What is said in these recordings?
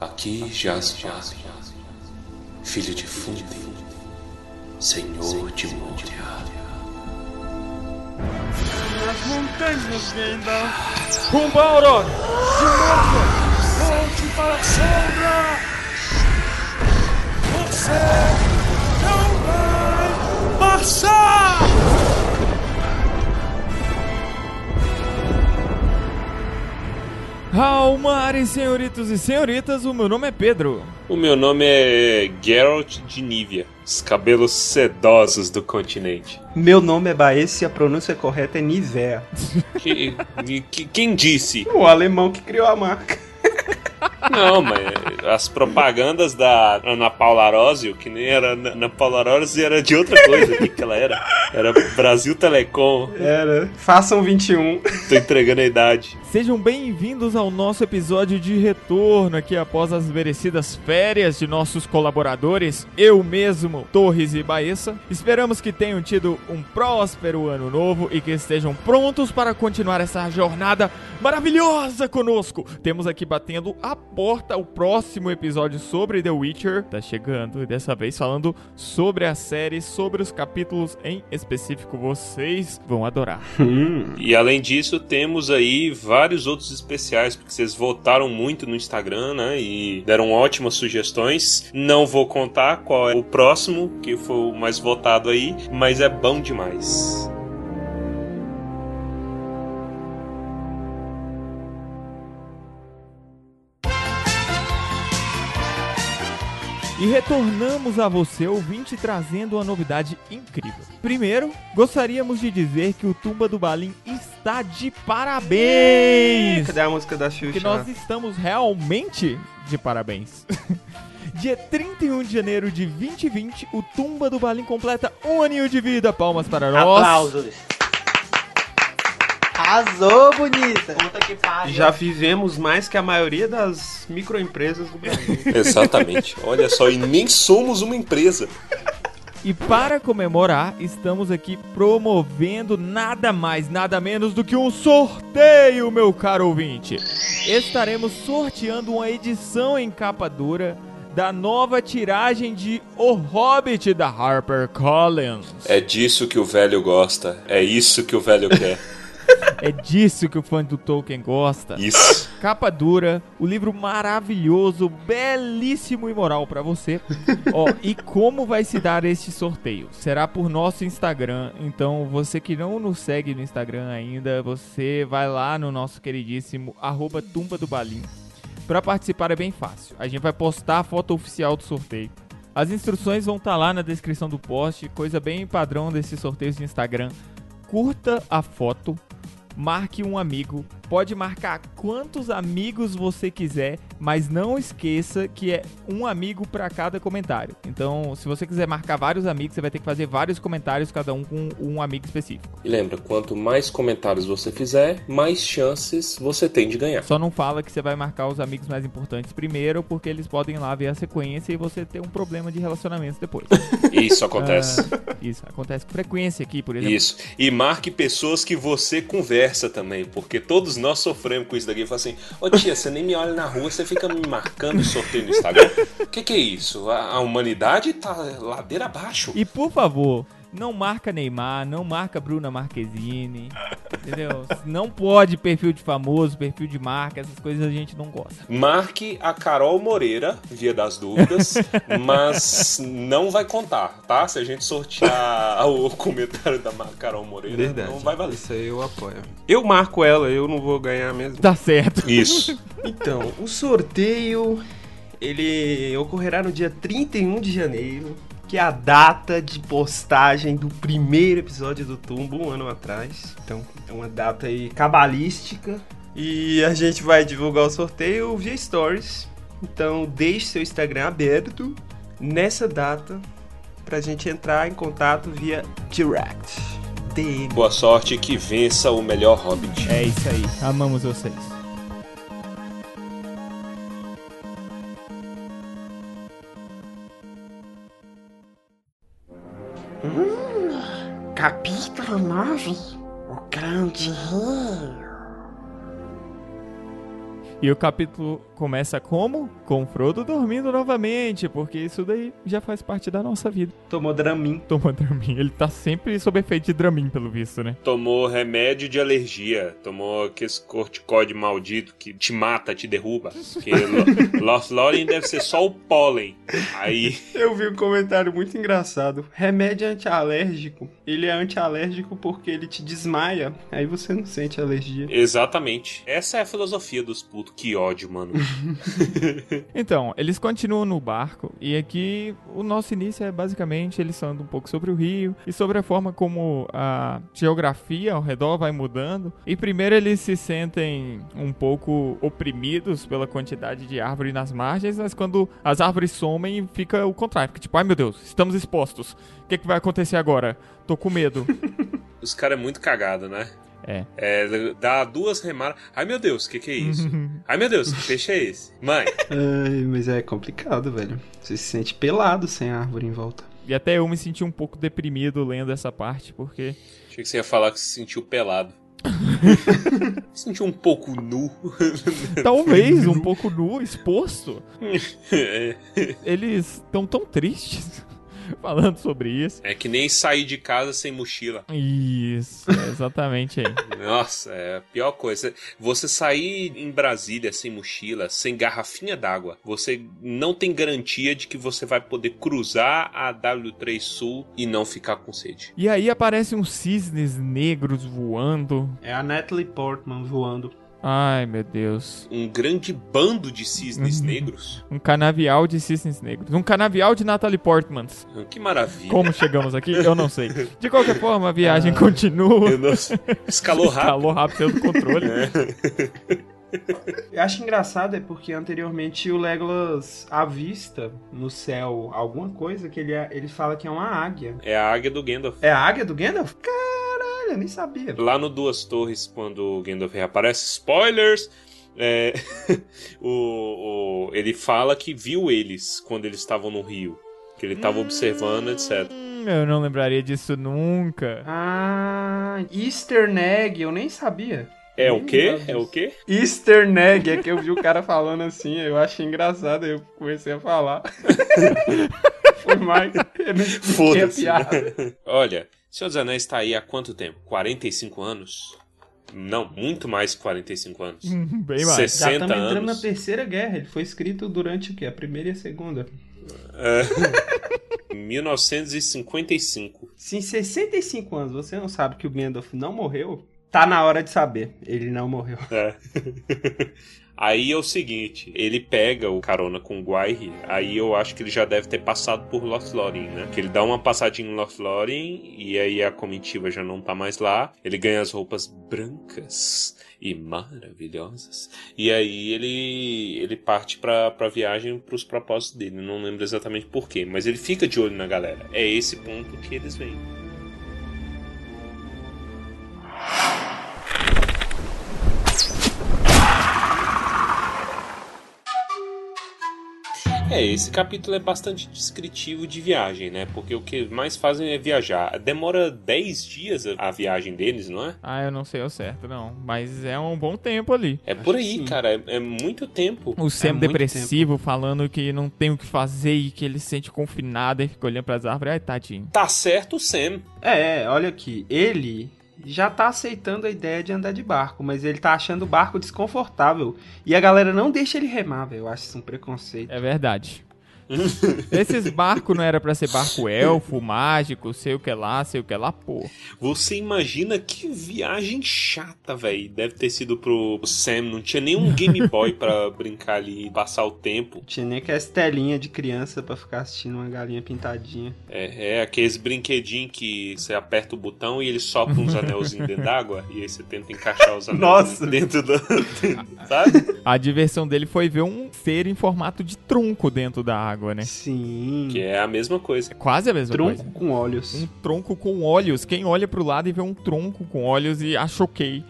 Aqui jaz Jaz, filho de Fundi, senhor de Moria. As montanhas Gandalf! Rumba, Aurora! Silêncio! Volte para a sombra! Você não vai passar! Almares, senhoritos e senhoritas, o meu nome é Pedro. O meu nome é Geralt de Nívia, os cabelos sedosos do continente. Meu nome é Baez e a pronúncia correta é Nivea. Que, que- quem disse? O alemão que criou a marca. Não, mas as propagandas da Ana Paula Arósio, que nem era Ana Paula Arósio, era de outra coisa. O que, que ela era? Era Brasil Telecom. Era. Façam 21. Tô entregando a idade. Sejam bem-vindos ao nosso episódio de retorno aqui após as merecidas férias de nossos colaboradores, eu mesmo, Torres e Baessa. Esperamos que tenham tido um próspero ano novo e que estejam prontos para continuar essa jornada maravilhosa conosco. Temos aqui batendo a porta o próximo episódio sobre The Witcher. Tá chegando e dessa vez falando sobre a série, sobre os capítulos em específico. Vocês vão adorar. E além disso, temos aí outros especiais, porque vocês votaram muito no Instagram, né? E deram ótimas sugestões. Não vou contar qual é o próximo, que foi o mais votado aí, mas é bom demais. E retornamos a você, ouvinte, trazendo uma novidade incrível. Primeiro, gostaríamos de dizer que o Tumba do Balim está de parabéns! Cadê a música da Xuxa? Que nós estamos realmente de parabéns. Dia 31 de janeiro de 2020, o Tumba do Balim completa um aninho de vida. Palmas para nós. Aplausos. Arrasou, bonita. Puta que pariu. Já vivemos mais que a maioria das microempresas do Brasil. Exatamente. Olha só, e nem somos uma empresa. E para comemorar, estamos aqui promovendo nada mais, nada menos do que um sorteio, meu caro ouvinte. Estaremos sorteando uma edição em capa dura da nova tiragem de O Hobbit da HarperCollins. É disso que o velho gosta. É isso que o velho quer. É disso que o fã do Tolkien gosta. Isso. Capa dura, o livro maravilhoso, belíssimo e moral pra você. Ó, e como vai se dar este sorteio? Será por nosso Instagram. Então, você que não nos segue no Instagram ainda, você vai lá no nosso queridíssimo arroba Tumba do Balim. Pra participar é bem fácil. A gente vai postar a foto oficial do sorteio. As instruções vão estar lá na descrição do post, coisa bem padrão desses sorteios de Instagram. Curta a foto, marque um amigo. Pode marcar quantos amigos você quiser, mas não esqueça que é um amigo para cada comentário. Então, se você quiser marcar vários amigos, você vai ter que fazer vários comentários, cada um com um amigo específico. E lembra, quanto mais comentários você fizer, mais chances você tem de ganhar. Só não fala que você vai marcar os amigos mais importantes primeiro, porque eles podem ir lá ver a sequência e você ter um problema de relacionamento depois. Isso acontece. Isso acontece com frequência aqui, por exemplo. Isso. E marque pessoas que você conversa também, porque todos nós sofremos com isso daqui. Fala assim, ô tia, você nem me olha na rua, você fica me marcando sorteio no Instagram. O que, que é isso? A, a humanidade tá ladeira abaixo. E por favor, não marca Neymar, não marca Bruna Marquezine, entendeu? Não pode perfil de famoso, perfil de marca, essas coisas a gente não gosta. Marque a Carol Moreira, via das dúvidas, mas não vai contar, tá? Se a gente sortear o comentário da Carol Moreira, Verdade. não vai valer. Isso aí eu apoio. Eu marco ela, eu não vou ganhar mesmo. Tá certo. Isso. Então, o sorteio ele ocorrerá no dia 31 de janeiro, que é a data de postagem do primeiro episódio do Tumbo um ano atrás. Então, é uma data aí cabalística e a gente vai divulgar o sorteio via stories. Então, deixe seu Instagram aberto nessa data pra gente entrar em contato via direct. DM. Boa sorte e que vença o melhor Hobbit. É isso aí. Amamos vocês. Capítulo 9 O Grande Rio. E o capítulo começa como? Com o Frodo dormindo novamente, porque isso daí já faz parte da nossa vida. Tomou Dramin. Toma Dramin. Ele tá sempre sob efeito de Dramin, pelo visto, né? Tomou remédio de alergia. Tomou aquele corticóide maldito que te mata, te derruba. Porque Lo- Lost Lorien deve ser só o pólen. Aí, Eu vi um comentário muito engraçado. Remédio antialérgico. Ele é antialérgico porque ele te desmaia. Aí você não sente alergia. exatamente. Essa é a filosofia dos putos. Que ódio, mano. Então, eles continuam no barco e aqui o nosso início é basicamente eles falando um pouco sobre o rio e sobre a forma como a geografia ao redor vai mudando. E primeiro eles se sentem um pouco oprimidos pela quantidade de árvore nas margens, mas quando as árvores somem fica o contrário, fica tipo, ai meu Deus, estamos expostos. O que, que vai acontecer agora? Tô com medo. Os caras é muito cagado, né? É. É, dá duas remadas. Ai meu Deus, o que, que é isso? Ai meu Deus, que peixe é esse? Mãe, Ai, mas é complicado, velho. Você se sente pelado sem árvore em volta. E até eu me senti um pouco deprimido lendo essa parte, porque achei que você ia falar que se sentiu pelado. se sentiu um pouco nu. talvez um pouco nu, exposto. é, eles estão tão tristes falando sobre isso. é que nem sair de casa sem mochila. Isso, é exatamente aí. Nossa, é a pior coisa. Você sair em Brasília sem mochila, sem garrafinha d'água, você não tem garantia de que você vai poder cruzar a W3 Sul e não ficar com sede. E aí aparecem uns cisnes negros voando. É a Natalie Portman voando. Ai, meu Deus. Um grande bando de cisnes negros. Um canavial de cisnes negros. Um canavial de Natalie Portmans. Que maravilha. Como chegamos aqui? Eu não sei. De qualquer forma, a viagem continua. Não sei. Escalou rápido. Escalou rápido saiu do controle. Eu acho engraçado é porque anteriormente o Legolas avista no céu alguma coisa que ele, ele fala que é uma águia. É a águia do Gandalf. É a águia do Gandalf? Caralho, eu nem sabia. Lá no Duas Torres, quando o Gandalf reaparece, spoilers! é, o, o- ele fala que viu eles quando eles estavam no rio. Que ele estava observando, etc. Hum, Eu não lembraria disso nunca. Ah, Easter egg, eu nem sabia. É o quê? É o quê? Easter egg, é que eu vi o cara falando assim, eu achei engraçado, aí eu comecei a falar. Foi mais, Foda-se. piada. Olha, Senhor dos Anéis tá aí há quanto tempo? 45 anos? Não, muito mais que 45 anos. Bem mais. Sess- Já 60 estamos entrando na anos. terceira guerra, ele foi escrito durante o quê? A primeira e a segunda. Em 1955. Se em 65 anos você não sabe que o Gandalf não morreu, tá na hora de saber. Ele não morreu. É. Aí é o seguinte, ele pega o carona com o Guairi, aí eu acho que ele já deve ter passado por Lothlórien, né? Que ele dá uma passadinha em Lothlórien e aí a comitiva já não tá mais lá. Ele ganha as roupas brancas e maravilhosas. E aí ele ele parte pra, pra viagem pros propósitos dele. Não lembro exatamente porquê, mas ele fica de olho na galera. É esse ponto que eles vêm. É, esse capítulo é bastante descritivo de viagem, né? Porque o que mais fazem é viajar. Demora 10 dias a- viagem deles, não é? Ah, eu não sei ao certo, não. Mas é um bom tempo ali. É por que aí, cara. É, é muito tempo. O Sam muito depressivo falando que não tem o que fazer e que ele se sente confinado e fica olhando pras árvores. Ai, tadinho. Tá certo o Sam. É, é, olha aqui, ele já tá aceitando a ideia de andar de barco, mas ele tá achando o barco desconfortável. E a galera não deixa ele remar, velho. Eu acho isso um preconceito. É verdade. Esses barcos não era pra ser barco elfo, mágico, sei o que lá, sei o que lá, pô. Você imagina que viagem chata, velho. Deve ter sido pro Sam. Não tinha nenhum Game Boy pra brincar ali e passar o tempo. Tinha nem aquela estelinha de criança pra ficar assistindo uma galinha pintadinha. É, é aqueles brinquedinhos que você aperta o botão e ele sopra uns anelzinhos dentro d'água e aí você tenta encaixar os anelzinhos Nossa. dentro da. sabe? A diversão dele foi ver um ser em formato de trunco dentro da água, né? Sim. Que é a mesma coisa. É quase a mesma Tronco coisa. com olhos. Um tronco com olhos. Quem olha pro lado e vê um tronco com olhos e acha ok.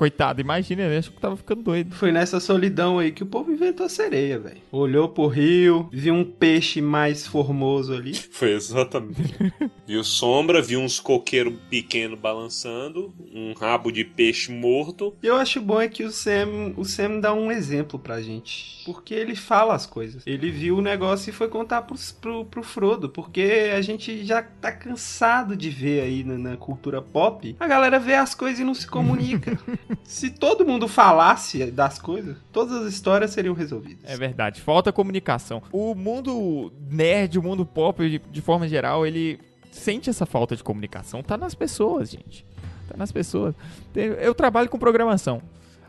Coitado, imagina, ele achou que tava ficando doido. Foi nessa solidão aí que o povo inventou a sereia, velho. Olhou pro rio, viu um peixe mais formoso ali. Foi exatamente. viu sombra, viu uns coqueiros pequenos balançando, um rabo de peixe morto. E eu acho bom é que o Sam, o Sam dá um exemplo pra gente. Porque ele fala as coisas. Ele viu o negócio e foi contar pro, pro, pro Frodo. Porque a gente já tá cansado de ver aí na, na cultura pop. A galera vê as coisas e não se comunica. se todo mundo falasse das coisas, todas as histórias seriam resolvidas. É verdade, falta comunicação. O mundo nerd, o mundo pop, de, de forma geral, ele sente essa falta de comunicação. Tá nas pessoas, gente. Tá nas pessoas. Eu trabalho com programação.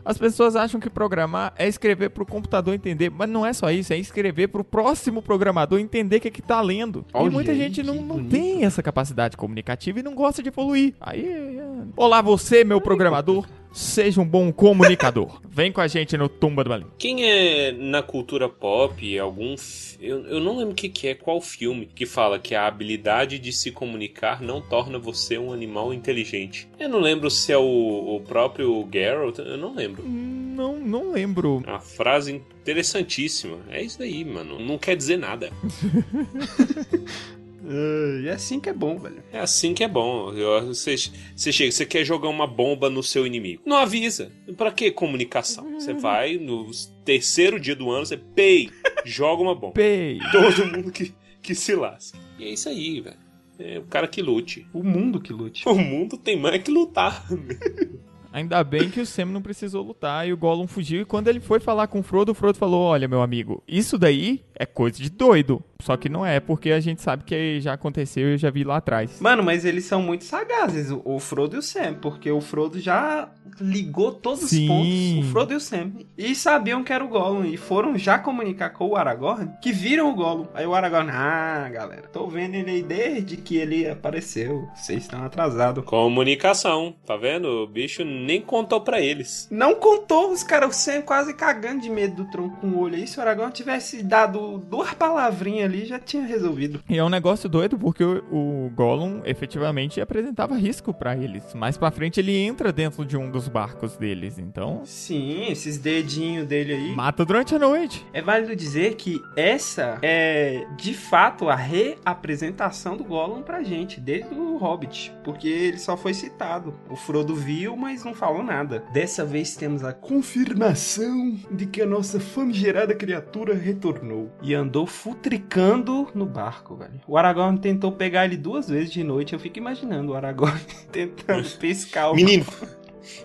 As pessoas acham que programar é escrever pro computador entender, mas não é só isso, é escrever pro próximo programador entender o que, é que tá lendo. Olha e muita aí, gente não, não tem essa capacidade comunicativa e não gosta de evoluir. Aí, é... olá você, meu programador, seja um bom comunicador. Vem com a gente no Tumba do Balim. Quem é na cultura pop, algum. Eu, eu não lembro o que, que é, qual filme, que fala que a habilidade de se comunicar não torna você um animal inteligente. Eu não lembro se é o, o próprio Geralt, eu não lembro. Não, não lembro. Uma frase interessantíssima. É isso aí, mano. Não quer dizer nada. E é assim que é bom, velho. É assim que é bom. Você, você chega, você quer jogar uma bomba no seu inimigo. Não avisa. Pra que comunicação? Você vai no terceiro dia do ano, você pei, joga uma bomba. Pei. Todo mundo que, que se lasca. E é isso aí, velho. É o cara que lute. O mundo que lute. O mundo tem mais que lutar. Ainda bem que o Sam não precisou lutar e o Gollum fugiu. E quando ele foi falar com o Frodo, o Frodo falou: Olha, meu amigo, isso daí é coisa de doido. Só que não é, porque a gente sabe que já aconteceu e eu já vi lá atrás. Mano, mas eles são muito sagazes, o- Frodo e o Sam, porque o Frodo já ligou todos Sim. os pontos, o Frodo e o Sam. E sabiam que era o Gollum, e foram já comunicar com o Aragorn, que viram o Gollum. Aí o Aragorn, ah, galera, tô vendo ele aí desde que ele apareceu, vocês estão atrasados. Comunicação, tá vendo? O bicho nem contou pra eles. Não contou os caras, o Sam quase cagando de medo do tronco com o olho aí. Se o Aragorn tivesse dado duas palavrinhas ali, já tinha resolvido. E é um negócio doido porque o, o Gollum efetivamente apresentava risco pra eles. Mais pra frente ele entra dentro de um dos barcos deles, então Sim, esses dedinhos dele aí. mata durante a noite. É válido dizer que essa é, de fato, a reapresentação do Gollum pra gente, desde o Hobbit. Porque ele só foi citado. O Frodo viu, mas não falou nada. Dessa vez temos a confirmação de que a nossa famigerada criatura retornou. E andou futricando no barco, velho. O Aragorn tentou pegar ele duas vezes de noite. Eu fico imaginando o Aragorn tentando pescar o Menino!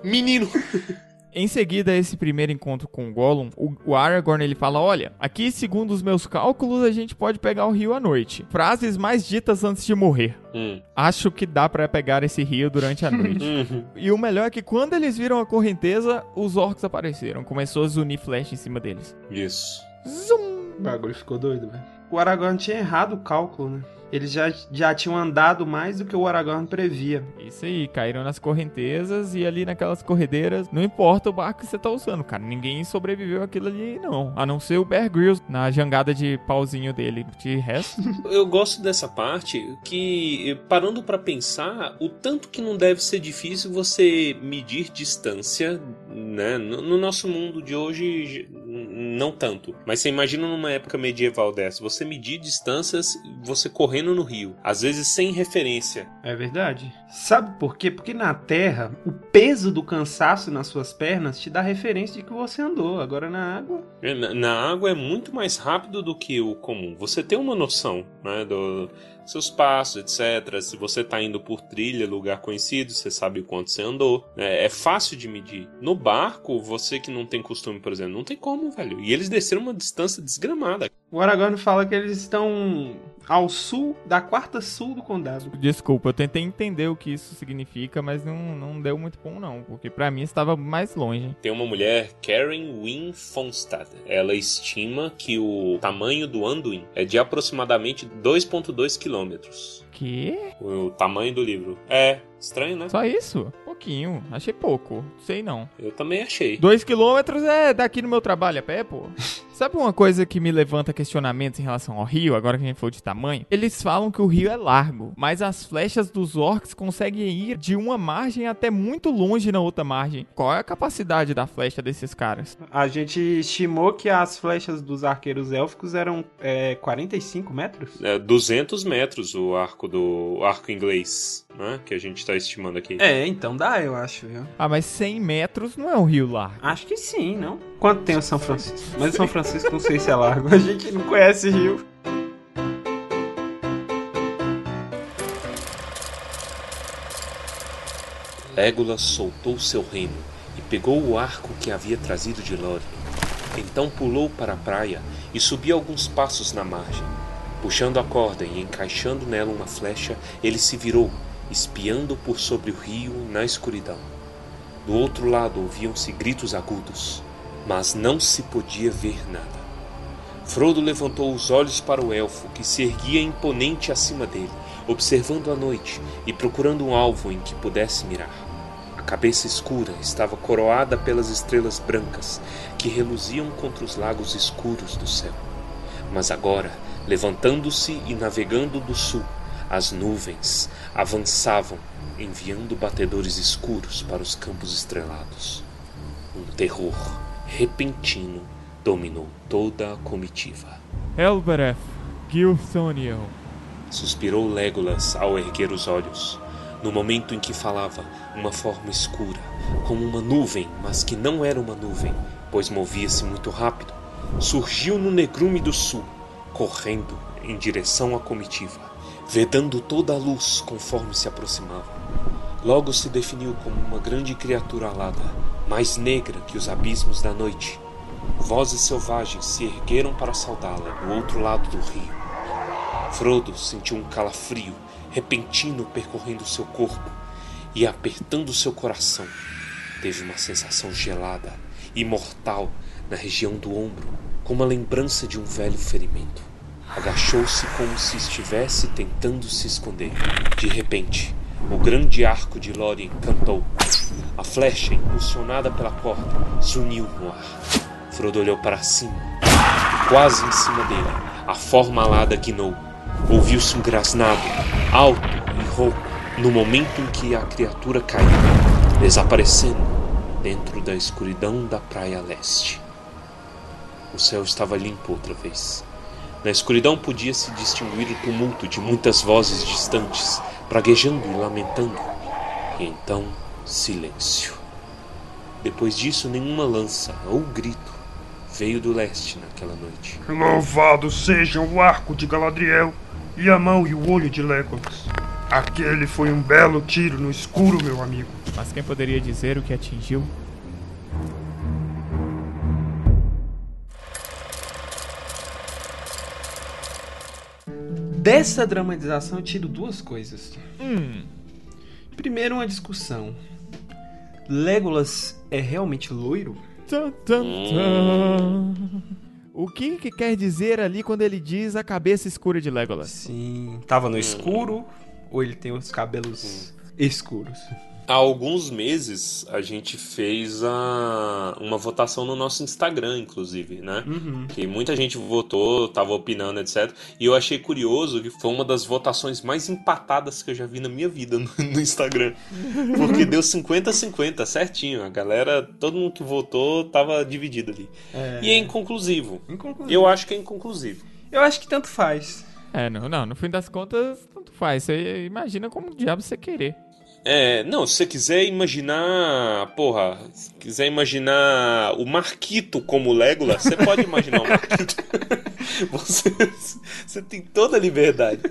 Menino! Em seguida, a esse primeiro encontro com o Gollum, o, Aragorn ele fala: Olha, aqui, segundo os meus cálculos, a gente pode pegar o rio à noite. Frases mais ditas antes de morrer. Hum. Acho que dá pra pegar esse rio durante a noite. Uhum. e o melhor é que quando eles viram a correnteza, os orcs apareceram. Começou a zunir flecha em cima deles. Isso. Zum! O bagulho ficou doido, velho. O Aragorn tinha errado o cálculo, né? Eles já, já tinham andado mais do que o Aragorn previa. Isso aí, caíram nas correntezas e ali naquelas corredeiras, não importa o barco que você tá usando, cara. Ninguém sobreviveu aquilo ali, não. A não ser o Bear Grylls na jangada de pauzinho dele. De resto, Eu gosto dessa parte que, parando pra pensar, o tanto que não deve ser difícil você medir distância, né? No, no nosso mundo de hoje, não tanto. Mas você imagina numa época medieval dessa, você medir distâncias, você correndo no rio, às vezes sem referência. É verdade. Sabe por quê? Porque na Terra, o peso do cansaço nas suas pernas te dá referência de que você andou. Agora na água. É, Na, na água é muito mais rápido do que o comum. Você tem uma noção, né, do seus passos, etc. Se você tá indo por trilha, lugar conhecido, você sabe o quanto você andou. É, é fácil de medir. No barco, você que não tem costume, por exemplo, não tem como, velho. E eles desceram uma distância desgramada. O Aragorn fala que eles estão ao sul da quarta sul do condado. desculpa, eu tentei entender o que isso significa, mas não, não deu muito bom, não. Porque pra mim estava mais longe. Tem uma mulher, Karen Wynne Fonstad. Ela estima que o tamanho do Anduin é de aproximadamente 2,2 quilômetros. Que? O tamanho do livro. É, Estranho, né? Só isso? Pouquinho. Achei pouco. Sei não. Eu também achei. Dois quilômetros é daqui no meu trabalho a pé, pô. Sabe uma coisa que me levanta questionamentos em relação ao rio, agora que a gente falou de tamanho? Eles falam que o rio é largo, mas as flechas dos orcs conseguem ir de uma margem até muito longe na outra margem. Qual é a capacidade da flecha desses caras? A gente estimou que as flechas dos arqueiros élficos eram é, 45 metros? É 200 metros o arco do o arco inglês, né? Que a gente tá estimando aqui. É, então dá, eu acho, viu? Ah, mas 100 metros não é um rio largo. Acho que sim, não? Quanto tem o São Francisco? Mas o São Francisco não sei se é largo. A gente não conhece rio. Legolas soltou seu remo e pegou o arco que havia trazido de Lórien. Então pulou para a praia e subiu alguns passos na margem. Puxando a corda e encaixando nela uma flecha, ele se virou, espiando por sobre o rio na escuridão. Do outro lado ouviam-se gritos agudos, mas não se podia ver nada. Frodo levantou os olhos para o elfo, que se erguia imponente acima dele, observando a noite e procurando um alvo em que pudesse mirar. A cabeça escura estava coroada pelas estrelas brancas que reluziam contra os lagos escuros do céu. Mas agora, levantando-se e navegando do sul, as nuvens avançavam, enviando batedores escuros para os campos estrelados. Um terror repentino dominou toda a comitiva. Elbereth, Gilthoniel. Suspirou Legolas ao erguer os olhos. No momento em que falava, uma forma escura, como uma nuvem, mas que não era uma nuvem, pois movia-se muito rápido, surgiu no negrume do sul, correndo em direção à comitiva, vedando toda a luz conforme se aproximava. Logo se definiu como uma grande criatura alada, mais negra que os abismos da noite. Vozes selvagens se ergueram para saudá-la do outro lado do rio. Frodo sentiu um calafrio repentino percorrendo seu corpo e apertando seu coração. Teve uma sensação gelada e mortal na região do ombro, como a lembrança de um velho ferimento. Agachou-se como se estivesse tentando se esconder. De repente, o grande arco de Lórien cantou. A flecha, impulsionada pela corda, zuniu no ar. Frodo olhou para cima. Quase em cima dele, a forma alada guinou. Ouviu-se um grasnado, alto e rouco, no momento em que a criatura caiu, desaparecendo dentro da escuridão da praia leste. O céu estava limpo outra vez. Na escuridão podia-se distinguir o tumulto de muitas vozes distantes, praguejando e lamentando. E então, silêncio. Depois disso, nenhuma lança ou grito veio do leste naquela noite. Louvado sejam o arco de Galadriel e a mão e o olho de Legolas. Aquele foi um belo tiro no escuro, meu amigo. Mas quem poderia dizer o que atingiu? Dessa dramatização eu tiro duas coisas. Hum, Primeiro, uma discussão. Legolas é realmente loiro? Tan, tan, tan. O que, que quer dizer ali quando ele diz a cabeça escura de Legolas? Sim. Tava no escuro ou ele tem os cabelos escuros? Há alguns meses a gente fez a, uma votação no nosso Instagram, inclusive, né? Que muita gente votou, tava opinando, etc. E eu achei curioso que foi uma das votações mais empatadas que eu já vi na minha vida no, no Instagram. Porque deu 50-50, certinho. A galera, todo mundo que votou tava dividido ali. E é inconclusivo. Inconclusivo. Eu acho que é inconclusivo. Eu acho que tanto faz. É, não, não, no fim das contas, tanto faz. Você imagina como diabo você querer. É, não, se você quiser imaginar, porra, se quiser imaginar o Marquito como Legolas, você pode imaginar o Marquito. você, você tem toda a liberdade.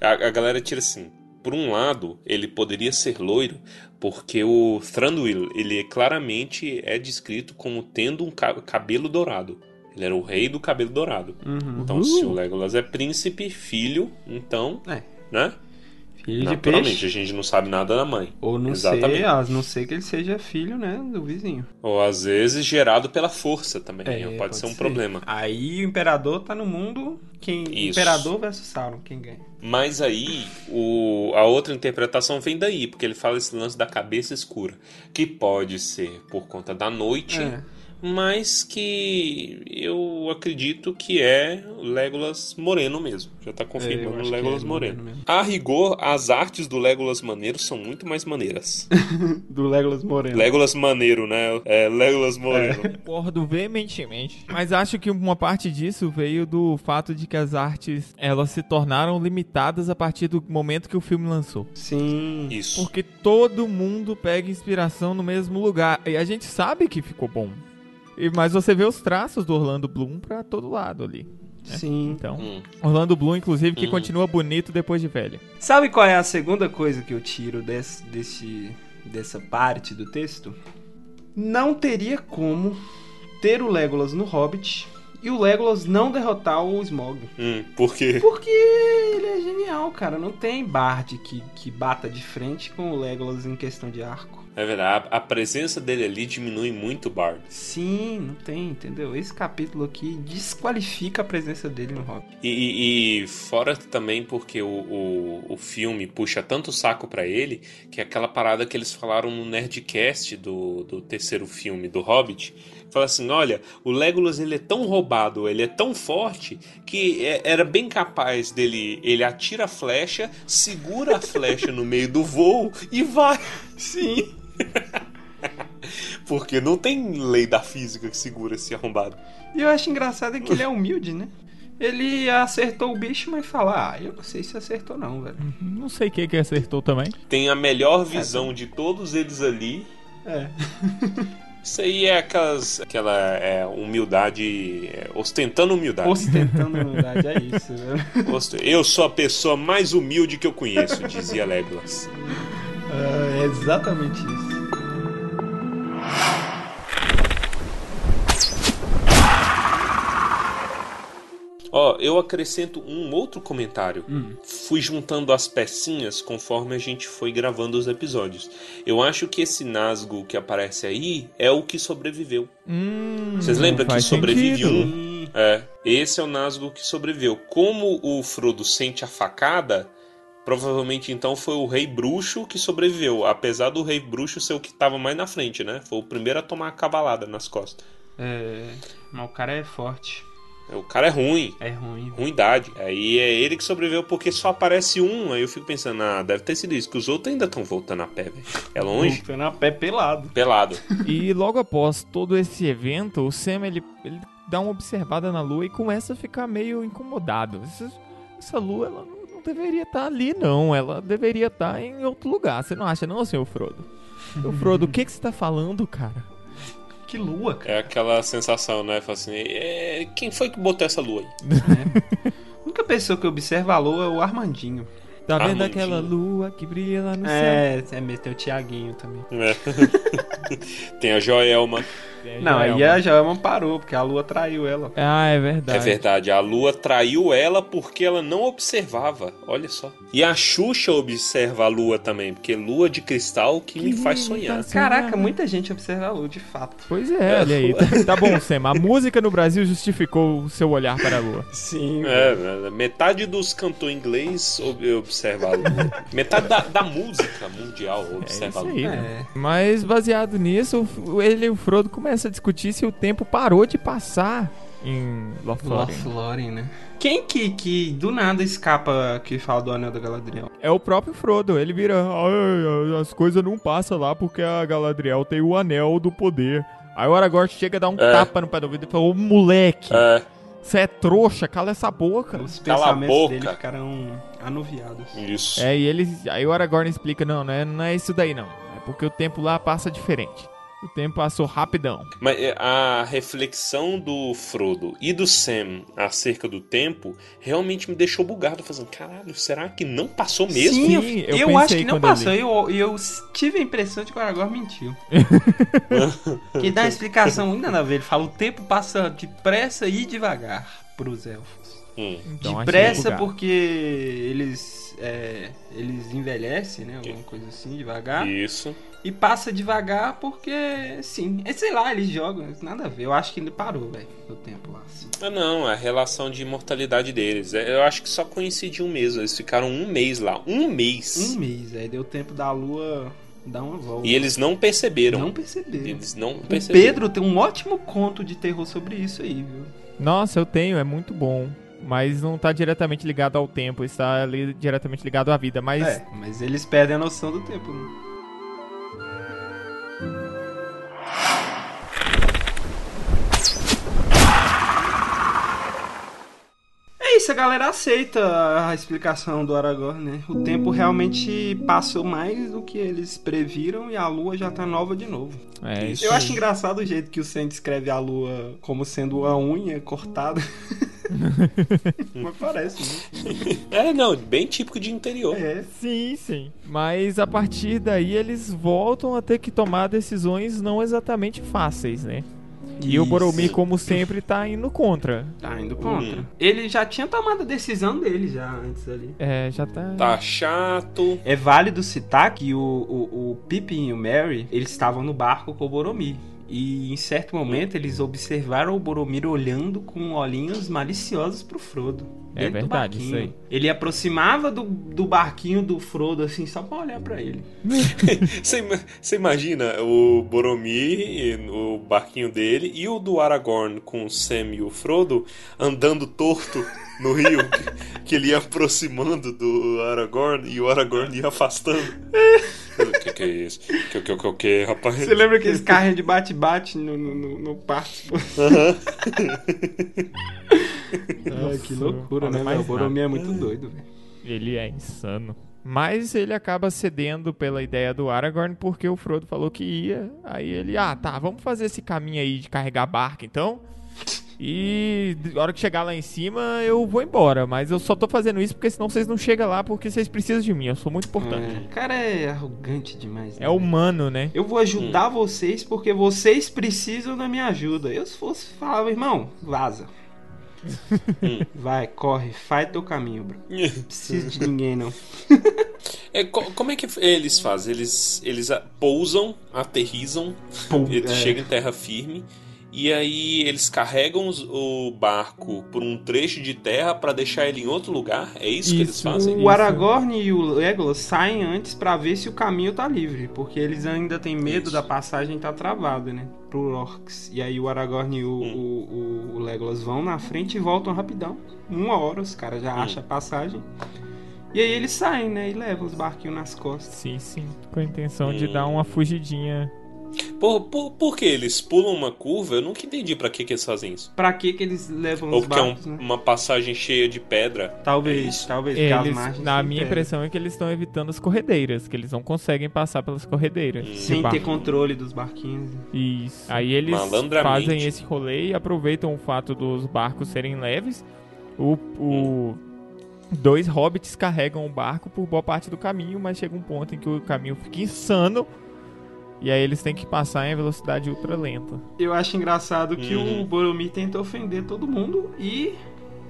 A, a galera tira assim, por um lado, ele poderia ser loiro, porque o Thranduil, ele claramente é descrito como tendo um ca- cabelo dourado. Ele era o rei do cabelo dourado. Então, se o Legolas é príncipe, filho, então, É. né? Filho de Naturalmente, peixe. a gente não sabe nada da mãe. Ou não Exatamente. sei, a não ser que ele seja filho, né, do vizinho. Ou às vezes gerado pela força também. É, pode, ser um problema. Aí o imperador tá no mundo, quem Isso. imperador versus Sauron, quem ganha? Mas aí, o, a outra interpretação vem daí, porque ele fala esse lance da cabeça escura. Que pode ser por conta da noite, É. mas que eu acredito que é Legolas Moreno mesmo. Já tá É, confirmando que Legolas é Moreno. moreno mesmo. A rigor, as artes do Legolas Maneiro são muito mais maneiras. Do Legolas Moreno. Legolas Maneiro, né? É, Legolas Moreno. Concordo veementemente. Mas acho que uma parte disso veio do fato de que as artes elas se tornaram limitadas a partir do momento que o filme lançou. Sim. Isso. Porque todo mundo pega inspiração no mesmo lugar. E a gente sabe que ficou bom. E- Mas você vê os traços do Orlando Bloom pra todo lado ali. Sim. Então, Hum. Orlando Bloom, inclusive, que Uhum. continua bonito depois de velho. Sabe qual é a segunda coisa que eu tiro desse, desse, dessa parte do texto? Não teria como ter o Legolas no Hobbit e o Legolas não derrotar o Smog. Hum, por quê? Porque ele é genial, cara. Não tem Bard que, que bata de frente com o Legolas em questão de arco. É verdade, a presença dele ali diminui muito o Bard. Sim, não tem, entendeu? Esse capítulo aqui desqualifica a presença dele no Hobbit. E, e- e fora também porque o, o, o filme puxa tanto saco pra ele que é aquela parada que eles falaram no Nerdcast do, do terceiro filme do Hobbit. Fala assim, olha, o Legolas ele é tão roubado, ele é tão forte que é- era bem capaz dele, ele atira a flecha, segura a flecha no meio do voo e vai. Sim. Porque não tem lei da física que segura esse arrombado. E eu acho engraçado é que ele é humilde, né? Ele acertou o bicho, mas fala, ah, eu não sei se acertou não, velho. Não sei quem que acertou também. Tem a melhor visão de todos eles ali É. Isso aí é aquelas, aquela é, humildade, é, ostentando humildade. Ostentando humildade, é isso, velho. Ost- Eu sou a pessoa mais humilde que eu conheço, dizia Legolas. É exatamente isso. Ó, eu acrescento um outro comentário. Hum. Fui juntando as pecinhas conforme a gente foi gravando os episódios. Eu acho que esse Nazgûl que aparece aí é o que sobreviveu. Hum, Vocês lembram que faz sobrevive sentido. um? É, esse é o Nazgûl que sobreviveu. Como o Frodo sente a facada, provavelmente então foi o Rei Bruxo que sobreviveu. Apesar do Rei Bruxo ser o que estava mais na frente, né? Foi o primeiro a tomar a cavalada nas costas. É. Mas o cara é forte. O cara é ruim. É ruim. Ruindade. Aí é ele que sobreviveu porque só aparece um. Aí eu fico pensando, ah, deve ter sido isso, que os outros ainda estão voltando a pé, velho. É longe? Voltando a pé pelado. Pelado. E logo após todo esse evento, o Sam ele, ele dá uma observada na lua e começa a ficar meio incomodado. Essa, essa lua ela não deveria estar ali, não. Ela deveria estar em outro lugar. Você não acha, não, senhor Frodo? Ô, Frodo, o que, que você tá falando, cara? Que lua, cara. É aquela sensação, né? Fala assim, é, quem foi que botou essa lua aí? A única pessoa que observa a lua é o Armandinho. Tá vendo Armandinho. aquela lua que brilha lá no céu? É, é mesmo, tem o Tiaguinho também. É. Tem a Joelma. É, Não, é aí a Joelma parou, porque a lua traiu ela. Ah, é verdade. É verdade, a lua traiu ela porque ela não observava. Olha só. E a Xuxa observa a lua também, porque lua de cristal que, me faz sonhar. Caraca, muita gente observa a lua, de fato. Pois é, olha aí. Tá, tá bom, Sam. A música no Brasil justificou o seu olhar para a lua. Sim. É, né, metade dos cantores inglês ob- observa a lua. metade da, da música mundial É observa isso a aí, lua. né? É. Mas baseado nisso, o- ele e o Frodo começam a discutir se o tempo parou de passar em Lothlórien. Lothlórien, né? Quem que, que do nada escapa que fala do Anel da Galadriel? É o próprio Frodo, ele vira, "Ai, as coisas não passam lá porque a Galadriel tem o anel do poder. Aí o Aragorn chega a dar um É. tapa no pé do ouvido e fala, ô moleque, É, você é trouxa, cala essa boca. Os pensamentos boca. dele ficaram anuviados. isso. É, e ele, aí o Aragorn explica, não, não é, não é isso daí não. É porque o tempo lá passa diferente. O tempo passou rapidão. Mas é, a reflexão do Frodo e do Sam acerca do tempo realmente me deixou bugado, fazendo, caralho, será que não passou mesmo? Sim, eu, eu eu acho que não passou. Eu, eu tive a impressão de que o Aragorn mentiu. que dá uma explicação muito nada a ver. Ele fala: o tempo passa depressa e devagar. pros elfos. Hum. Então, Depressa porque eles é, eles envelhecem, né? Alguma coisa assim, devagar. Isso. E passa devagar porque, sim. É, sei lá, eles jogam, nada a ver. Eu acho que ele parou, velho, o tempo lá. Assim. Ah, não, a relação de imortalidade deles. É, Eu acho que só coincidiu mesmo. Eles ficaram um mês lá. Um mês. Um mês, aí deu tempo da lua dar uma volta. E eles não perceberam. não perceberam. Eles não O perceberam. Pedro tem um ótimo conto de terror sobre isso aí, viu? Nossa, eu tenho, é muito bom. Mas não tá diretamente ligado ao tempo, está ali diretamente ligado à vida. Mas É, mas eles perdem a noção do tempo, né? É isso, a galera aceita a explicação do Aragorn, né? O tempo realmente passou mais do que eles previram e a lua já tá nova de novo. é isso. Eu acho engraçado o jeito que o Sam descreve a lua como sendo a unha cortada. Mas parece, né? É, não, bem típico de interior. É. Sim, sim. Mas a partir daí eles voltam a ter que tomar decisões não exatamente fáceis, né? E o Isso. Boromir, como sempre, tá indo contra. Tá indo contra. Hum. Ele já tinha tomado a decisão dele já antes ali. É, já tá. Tá chato. É válido citar que o, o, o Pippin e o Merry, eles estavam no barco com o Boromir. E em certo momento eles observaram o Boromir olhando com olhinhos maliciosos pro Frodo. É dentro do verdade, isso barquinho. aí. Ele aproximava do, do barquinho do Frodo, assim, só pra olhar pra ele. Você você imagina o Boromir, o barquinho dele, e o do Aragorn com o Sam e o Frodo andando torto no rio, que, que ele ia aproximando do Aragorn e o Aragorn ia afastando. O que, que é isso? O que, que, que, que, rapaz? Você lembra aqueles carros de bate-bate no, no, no, no parque? Que loucura, né? velho? O Boromir é muito doido, velho. Ele é insano. Mas ele acaba cedendo pela ideia do Aragorn porque o Frodo falou que ia. Aí ele, ah, tá, vamos fazer esse caminho aí de carregar barca então. E na hora que chegar lá em cima eu vou embora. Mas eu só tô fazendo isso porque senão vocês não chegam lá porque vocês precisam de mim. Eu sou muito importante. É, o cara é arrogante demais. né, É, humano, né? Eu vou ajudar vocês porque vocês precisam da minha ajuda. Eu, se fosse, falava, irmão, vaza. Vai, corre, faz teu caminho, bro. Não precisa de ninguém, não. É, co- como é que eles fazem? Eles, eles pousam, aterrizam, eles é. chegam em terra firme. E aí eles carregam o barco por um trecho de terra pra deixar ele em outro lugar? É isso, que eles Isso. fazem? O Isso. Aragorn e o Legolas saem antes pra ver se o caminho tá livre, porque eles ainda têm medo Isso. da passagem tá travada, né? Pro Orcs. E aí o Aragorn e o, Hum. o, o- o Legolas vão na frente e voltam rapidão. Uma hora, os caras já Hum. acham a passagem. E aí eles saem, né? E levam os barquinhos nas costas. Sim, sim. Com a intenção de Hum. dar uma fugidinha. Por, por, por que eles pulam uma curva? Eu nunca entendi pra que, que eles fazem isso. Pra que que eles levam Ou os porque é um- barcos, né? uma passagem cheia de pedra. Talvez, É talvez, Eles, na minha pedra. impressão é que eles estão evitando as corredeiras, que eles não conseguem passar pelas corredeiras. de Sem ter controle dos barquinhos. Isso. Aí eles fazem esse rolê e aproveitam o fato dos barcos serem leves. O, o- Dois hobbits carregam o barco por boa parte do caminho, mas chega um ponto em que o caminho fica insano. E aí eles têm que passar em velocidade ultra lenta. Eu acho engraçado que Uhum. o Boromir tenta ofender todo mundo e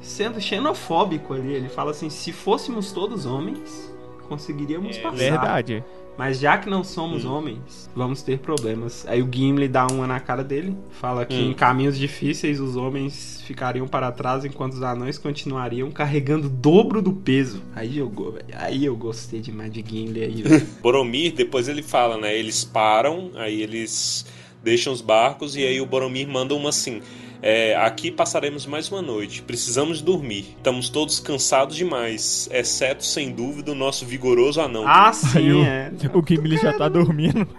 sendo xenofóbico ali. Ele fala assim: se fôssemos todos homens, conseguiríamos É passar. Verdade. Mas já que não somos Hum. homens, vamos ter problemas. Aí o Gimli dá uma na cara dele, fala que Hum. em caminhos difíceis os homens ficariam para trás enquanto os anões continuariam carregando o dobro do peso. Aí eu, aí eu gostei demais de Gimli aí, velho. Boromir, depois ele fala, né? Eles param, aí eles deixam os barcos e aí o Boromir manda uma assim. É, aqui passaremos mais uma noite. Precisamos dormir. Estamos todos cansados demais, exceto, sem dúvida, o nosso vigoroso anão. ah, Aí sim, o, é. o Gimli já tá dormindo.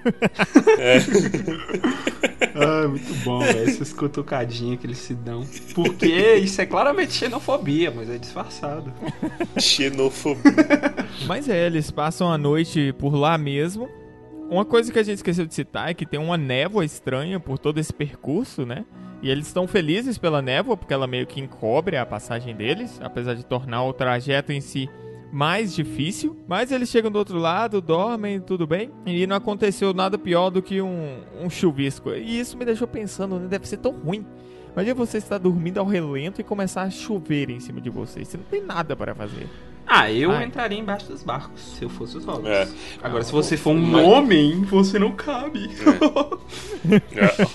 Ah, muito bom, velho. Essas cutucadinhas que eles se dão. Porque isso é claramente xenofobia, mas é disfarçado. Xenofobia. Mas é, eles passam a noite por lá mesmo. Uma coisa que a gente esqueceu de citar é que tem uma névoa estranha por todo esse percurso, né? E eles estão felizes pela névoa, porque ela meio que encobre a passagem deles, apesar de tornar o trajeto em si mais difícil. Mas eles chegam do outro lado, dormem, tudo bem. E não aconteceu nada pior do que um, um chuvisco. E isso me deixou pensando, né? Deve ser tão ruim. Imagina você estar dormindo ao relento e começar a chover em cima de você. Você não tem nada para fazer. Ah, eu Ai. entraria embaixo dos barcos, se eu fosse os hobbits. É. Agora, se você for um Mas- homem, você não cabe. É.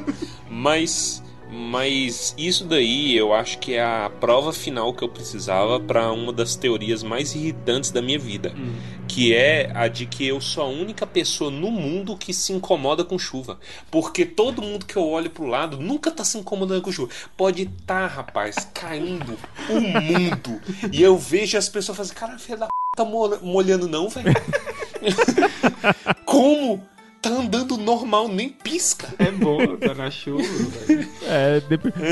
mas, mas isso daí eu acho que é a prova final que eu precisava pra uma das teorias mais irritantes da minha vida, Hum. Que é a de que eu sou a única pessoa no mundo que se incomoda com chuva, porque todo mundo que eu olho pro lado nunca tá se incomodando com chuva. Pode estar, rapaz, caindo o mundo e eu vejo as pessoas fazendo, cara, filha da p... tá mo- molhando não, velho. Como? Tá andando normal, nem pisca. É bom, tá na chuva, velho. É,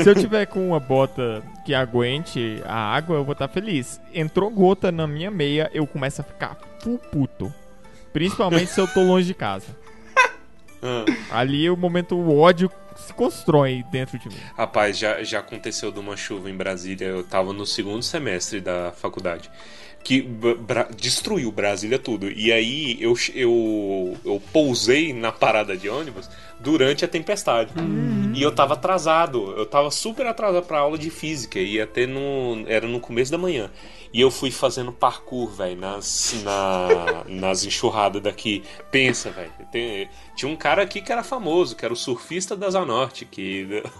se eu tiver com uma bota que aguente a água, eu vou estar feliz. Entrou gota na minha meia, eu começo a ficar full puto. Principalmente se eu tô longe de casa. Ah. Ali o momento o ódio se constrói dentro de mim. Rapaz, já, já aconteceu de uma chuva em Brasília. Eu tava no segundo semestre da faculdade. Que Bra- destruiu Brasília tudo. E aí eu, eu, eu pousei na parada de ônibus durante a tempestade. E eu tava atrasado. Eu tava super atrasado pra aula de física. Ia ter no. Era no começo da manhã. E eu fui fazendo parkour, velho, nas, na, nas enxurradas daqui. Pensa, velho. Tinha um cara aqui que era famoso, que era o surfista da Zanorte, que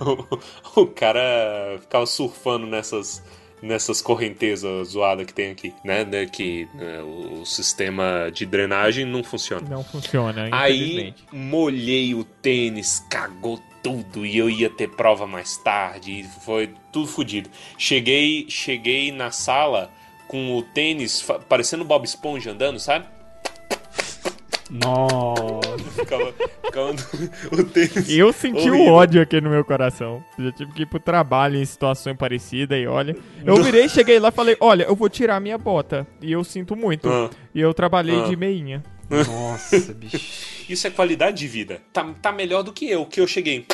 o, o cara ficava surfando nessas nessas correntezas zoadas que tem aqui, né? Que né, o, sistema de drenagem não funciona. Não funciona, Aí molhei o tênis, cagou tudo e eu ia ter prova mais tarde, e foi tudo fodido. Cheguei, cheguei na sala com o tênis parecendo Bob Esponja andando, sabe? Nossa. Ficava, ficava o tênis. Eu senti o ódio aqui no meu coração. Eu já tive que ir pro trabalho em situação parecida e olha. Eu virei, cheguei lá e falei: Olha, eu vou tirar minha bota. E eu sinto muito. Ah, E eu trabalhei Ah. de meinha. Nossa, bicho. isso é qualidade de vida. Tá, tá melhor do que eu, que eu cheguei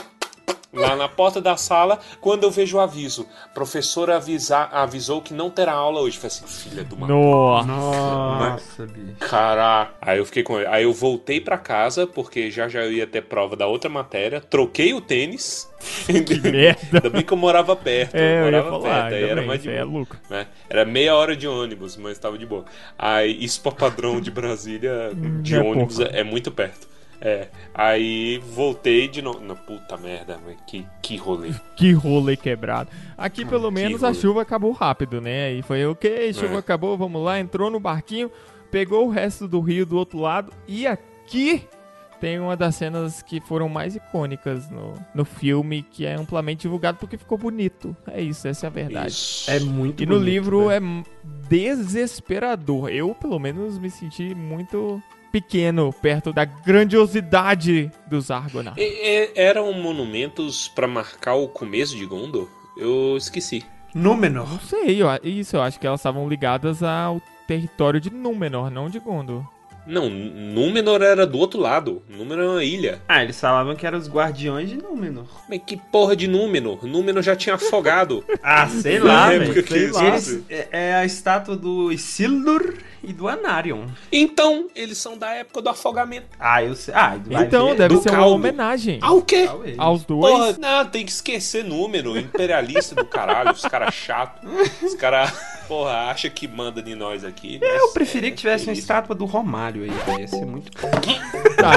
lá na porta da sala quando eu vejo o aviso. Professora avisar, avisou que não terá aula hoje. Falei assim, filha de uma Nossa. Nossa, bicho. Caraca. Aí eu fiquei com ele. Aí eu voltei pra casa, porque já já eu ia ter prova da outra matéria. Troquei o tênis. Que merda. Ainda bem que eu morava perto. É, eu ia morava falar. perto. Aí era bem, mais de é boa. né? Era meia hora de ônibus, mas tava de boa. Aí, isso pra padrão de Brasília, de é ônibus, pouco. é, é muito perto. É. Aí voltei de novo. Não, puta merda, mas que, que rolê. Que rolê quebrado. Aqui, pelo que menos, a chuva acabou rápido, né? E foi ok, chuva É. acabou, vamos lá. Entrou no barquinho, pegou o resto do rio do outro lado. E aqui tem uma das cenas que foram mais icônicas no, no filme, que é amplamente divulgado porque ficou bonito. É isso, essa é a verdade. Isso. É muito E no bonito, livro velho. é desesperador. Eu, pelo menos, me senti muito pequeno perto da grandiosidade dos Argonautas. E- e- eram monumentos pra marcar o começo de Gondor? Eu esqueci. Númenor. Não sei, eu, isso, eu acho que elas estavam ligadas ao território de Númenor, não de Gondor. Não, Númenor era do outro lado. Númenor é uma ilha. Ah, eles falavam que eram os guardiões de Númenor. Mas que porra de Númenor? Númenor já tinha afogado. Ah, sei lá, velho. é, é a estátua do Isildur e do Anarion. Então, eles são da época do afogamento. Ah, eu sei. Ah, então, ver. deve do ser uma homenagem Ao quê? Talvez. aos dois. Porra, não, tem que esquecer número. Imperialista do caralho, os caras chatos. Os caras, porra, acha que manda de nós aqui. mas Eu preferia é que tivesse uma estátua do Romário aí, velho. Ia ser muito. Tá.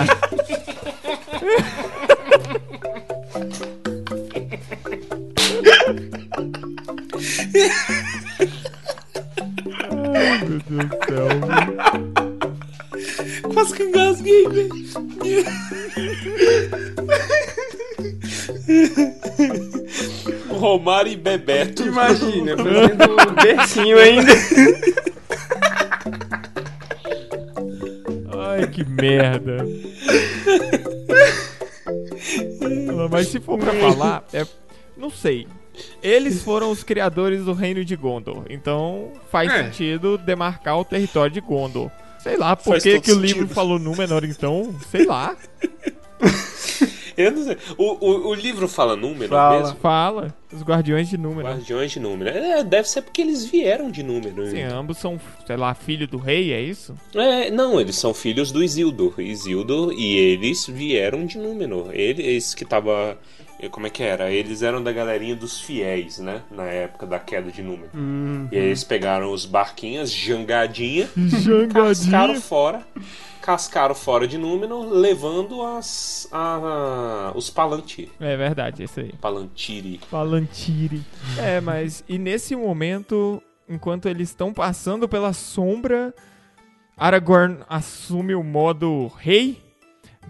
Ai, meu Deus do céu. Quase que engasguei, velho. Romário e Bebeto. Imagina, fazendo bercinho ainda. Ai, que merda. Mas se for pra falar, é. Não sei. Eles foram os criadores do reino de Gondor. Então faz É. sentido demarcar o território de Gondor. Sei lá por que, que o livro falou Númenor, então. Sei lá. Eu não sei. O, o, o livro fala número Fala. mesmo? Fala. Os guardiões de Númenor. Guardiões de número. É, deve ser porque eles vieram de número. Sim, ambos são, sei lá, filho do rei, é isso? É, não, eles são filhos do Isildur. Isildur e eles vieram de Númenor. Eles que tava como é que era? Eles eram da galerinha dos fiéis, né? Na época da queda de número. E aí eles pegaram os barquinhos, jangadinha, cascaram Jangadinho. fora, cascaram fora de número, levando as, a, os palantiri. É verdade, esse aí. Palantiri. Palantiri. É, mas e nesse momento, enquanto eles estão passando pela sombra, Aragorn assume o modo rei,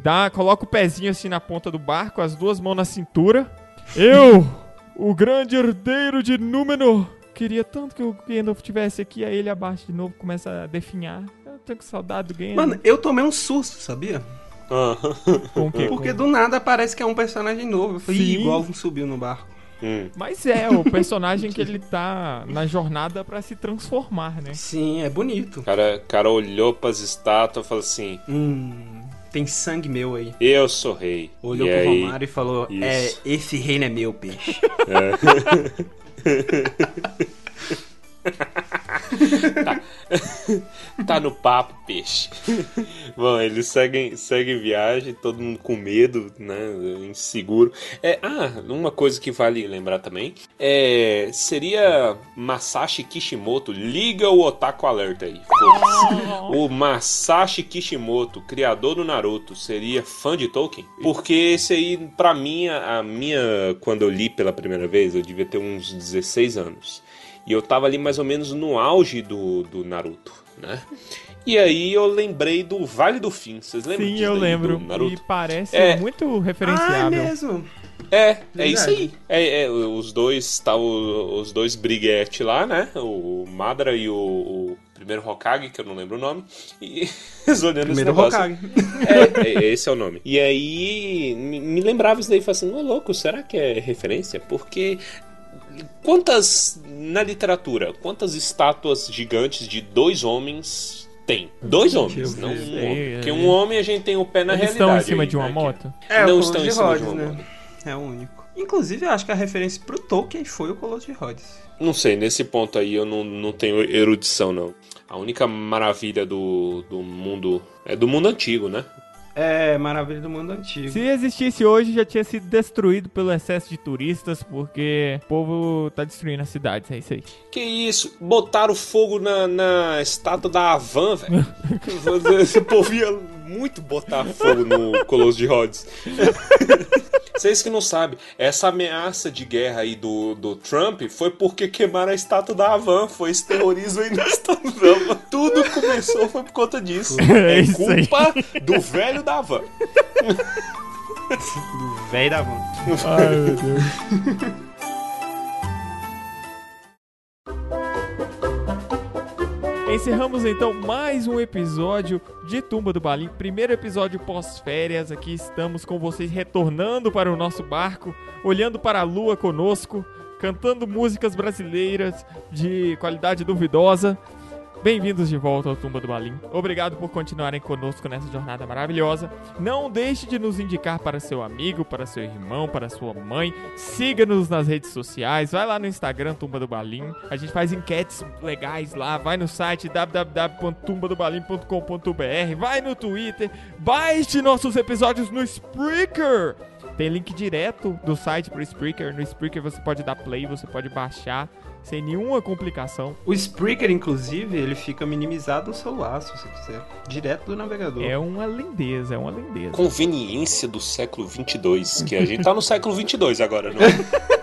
dá, coloca o pezinho assim na ponta do barco, as duas mãos na cintura. Eu, o grande herdeiro de Númenor, queria tanto que o Gandalf tivesse aqui, aí ele abaixa de novo, começa a definhar. Eu tenho com saudade do Gandalf. Mano, eu tomei um susto, sabia? Ah, Com o quê? Porque Com- do nada parece que é um personagem novo. Eu falei, Sim. "Ih, igual um subiu no barco. hum. Mas é, o personagem que ele tá na jornada pra se transformar, né? Sim, é bonito. O cara, cara olhou pras estátuas e falou assim: Hum, tem sangue meu aí. Eu sou rei. Olhou e pro aí, Romário e falou: É, Isso. esse reino é meu, peixe. Tá no papo, peixe. Bom, eles seguem, seguem viagem, todo mundo com medo, né? Inseguro. É, ah, uma coisa que vale lembrar também é. Seria Masashi Kishimoto. Liga o Otaku Alert aí. O Masashi Kishimoto, criador do Naruto, seria fã de Tolkien? Porque esse aí, pra mim, a a minha. Quando eu li pela primeira vez, eu devia ter uns 16 anos. E eu tava ali mais ou menos no auge do, do Naruto, né? E aí eu lembrei do Vale do Fim. Vocês lembram Sim, disso eu lembro. do E Naruto? parece É. muito ah, é referenciável. mesmo? É, é isso aí. Verdade. É, é, os dois, tá, o- os dois briguete lá, né? O Madara e o, o primeiro Hokage, que eu não lembro o nome. E eles olhando esse Primeiro negócio. Hokage. É, é, esse é o nome. E aí me, me lembrava isso daí, falei assim, ô louco, será que é referência? Porque quantas na literatura, quantas estátuas gigantes de dois homens tem? Dois homens, não um homem. Porque é. um homem a gente tem o pé na Eles realidade. estão em cima aí, de uma né, moto? É, Não o estão em de cima de Rhodes, uma né? moto. É o único. Inclusive, eu acho que a referência pro Tolkien foi o Colosso de Rhodes. Não sei, nesse ponto aí eu não, não tenho erudição, não. A única maravilha do, do mundo. É do mundo antigo, né? É, maravilha do mundo antigo. Se existisse hoje, já tinha sido destruído pelo excesso de turistas, porque o povo tá destruindo as cidades, é isso aí. Que isso? Botaram fogo na, na estátua da Havan, velho. Esse povo ia muito botar fogo no Colosso de Rhodes. Vocês que não sabem, essa ameaça de guerra aí do, do Trump foi porque queimaram a estátua da Havan. Foi esse terrorismo aí na estátua da Havan. Tudo começou foi por conta disso. É É isso aí. culpa do velho da Havan. Do velho da van. Ai, meu Deus. Encerramos então mais um episódio de Tumba do Balim. Primeiro episódio pós-férias. Aqui estamos com vocês retornando para o nosso barco, olhando para a lua conosco, cantando músicas brasileiras de qualidade duvidosa. Bem-vindos de volta ao Tumba do Balim. Obrigado por continuarem conosco nessa jornada maravilhosa. Não deixe de nos indicar para seu amigo, para seu irmão, para sua mãe. Siga-nos nas redes sociais. Vai lá no Instagram Tumba do Balim. A gente faz enquetes legais lá. Vai no site www.tumbadobalim.com.br. Vai no Twitter. Baixe nossos episódios no Spreaker. Tem link direto do site pro Spreaker. No Spreaker você pode dar play, você pode baixar sem nenhuma complicação. O Spreaker, inclusive, ele fica minimizado no celular, se você quiser. Direto do navegador. É uma lindeza, é uma lindeza. Conveniência do século 22, que a gente tá no século 22 agora, não é?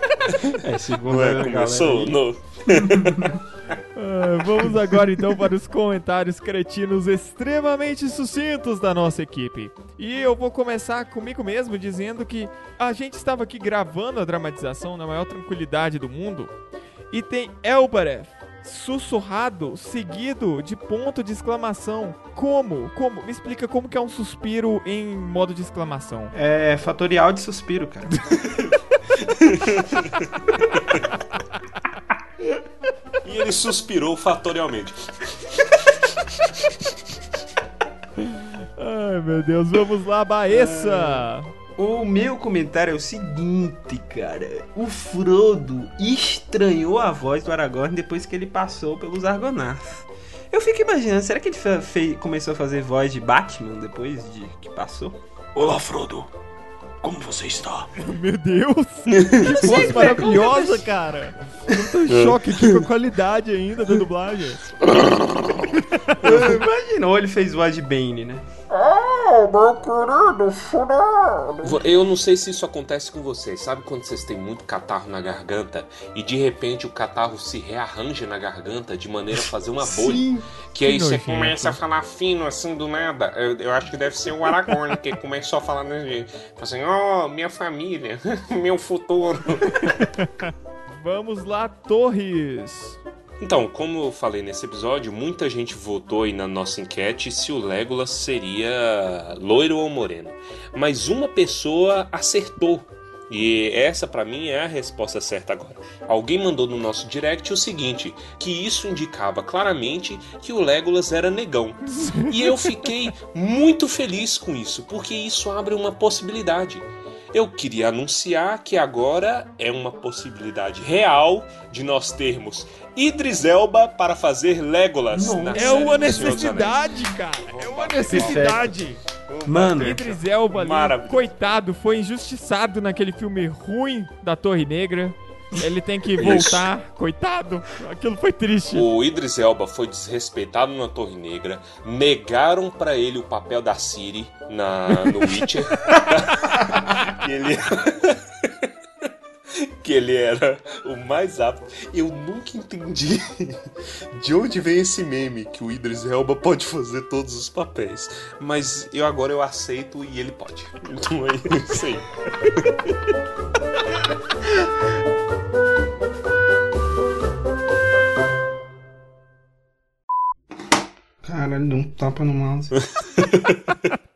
É, segundo Não é? Começou? No... Ah, vamos agora então para os comentários cretinos extremamente sucintos da nossa equipe. E eu vou começar comigo mesmo dizendo que a gente estava aqui gravando a dramatização na maior tranquilidade do mundo e tem Elbareth sussurrado seguido de ponto de exclamação. Como? Como? Me explica como que é um suspiro em modo de exclamação. É fatorial de suspiro, cara. E ele suspirou fatorialmente. Ai meu Deus, vamos lá, Baessa! O meu comentário é o seguinte, cara. O Frodo estranhou a voz do Aragorn depois que ele passou pelos Argonautas. Eu fico imaginando, será que ele começou a fazer voz de Batman depois de que passou? Olá, Frodo. Como você está? Meu Deus! Que voz maravilhosa, cara! Eu tô em choque aqui com a qualidade ainda da dublagem. Imagina, ou ele fez voz de Bane, né? Eu não sei se isso acontece com vocês. Sabe quando vocês têm muito catarro na garganta e de repente o catarro se rearranja na garganta de maneira a fazer uma bolha? Sim. Que aí Que você nojento. começa a falar fino assim do nada. Eu, eu acho que deve ser o Aragorn que começou a falar desse jeito. Fala Assim, oh, minha família, meu futuro. Vamos lá, Torres! Então, como eu falei nesse episódio, muita gente votou aí na nossa enquete se o Legolas seria loiro ou moreno. Mas uma pessoa acertou. E essa pra mim é a resposta certa agora. Alguém mandou no nosso direct o seguinte, que isso indicava claramente que o Legolas era negão. E eu fiquei muito feliz com isso, porque isso abre uma possibilidade. Eu queria anunciar que agora é uma possibilidade real de nós termos Idris Elba para fazer Legolas na É série uma necessidade, cara! É uma necessidade! Mano, Idris Elba ali, coitado, foi injustiçado naquele filme ruim da Torre Negra. Ele tem que Isso. voltar, coitado. Aquilo foi triste. O Idris Elba foi desrespeitado na Torre Negra, negaram pra ele o papel da Ciri na, no Witcher. que ele que ele era o mais apto. Eu nunca entendi de onde vem esse meme que o Idris Elba pode fazer todos os papéis, mas eu agora eu aceito e ele pode. Então é isso aí. Caralho, deu um tapa no mouse.